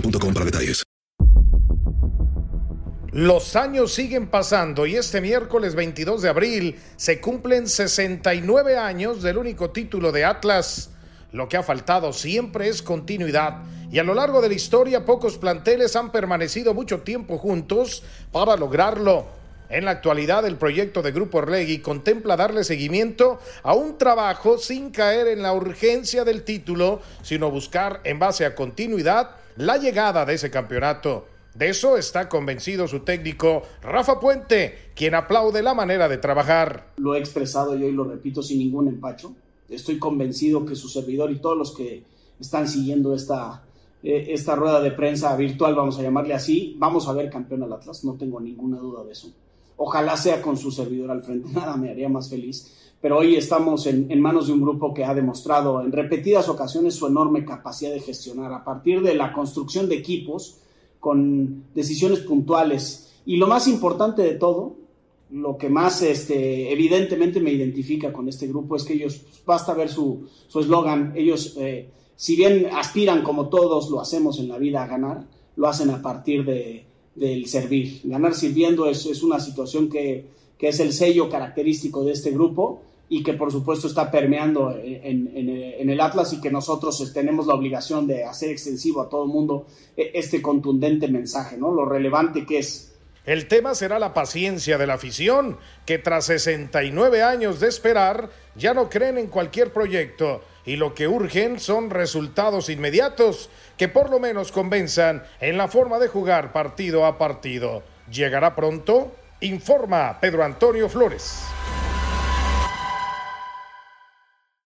para detalles. Los años siguen pasando y este miércoles 22 de abril se cumplen 69 años del único título de Atlas. Lo que ha faltado siempre es continuidad y a lo largo de la historia pocos planteles han permanecido mucho tiempo juntos para lograrlo. En la actualidad el proyecto de Grupo Orlegui contempla darle seguimiento a un trabajo sin caer en la urgencia del título, sino buscar en base a continuidad la llegada de ese campeonato. De eso está convencido su técnico Rafa Puente, quien aplaude la manera de trabajar. Lo he expresado y hoy lo repito sin ningún empacho. Estoy convencido que su servidor y todos los que están siguiendo esta, eh, esta rueda de prensa virtual, vamos a llamarle así, vamos a ver campeón al Atlas, no tengo ninguna duda de eso. Ojalá sea con su servidor al frente, nada me haría más feliz. Pero hoy estamos en, en manos de un grupo que ha demostrado en repetidas ocasiones su enorme capacidad de gestionar a partir de la construcción de equipos con decisiones puntuales. Y lo más importante de todo, lo que más este, evidentemente me identifica con este grupo es que ellos, pues, basta ver su eslogan, ellos, eh, si bien aspiran como todos lo hacemos en la vida a ganar, lo hacen a partir de, del servir. Ganar sirviendo es, es una situación que, que, es el sello característico de este grupo y que por supuesto está permeando en, el Atlas y que nosotros tenemos la obligación de hacer extensivo a todo el mundo este contundente mensaje, ¿no? Lo relevante que es. El tema será la paciencia de la afición, que tras 69 años de esperar ya no creen en cualquier proyecto y lo que urgen son resultados inmediatos que por lo menos convenzan en la forma de jugar partido a partido. ¿Llegará pronto? Informa Pedro Antonio Flores.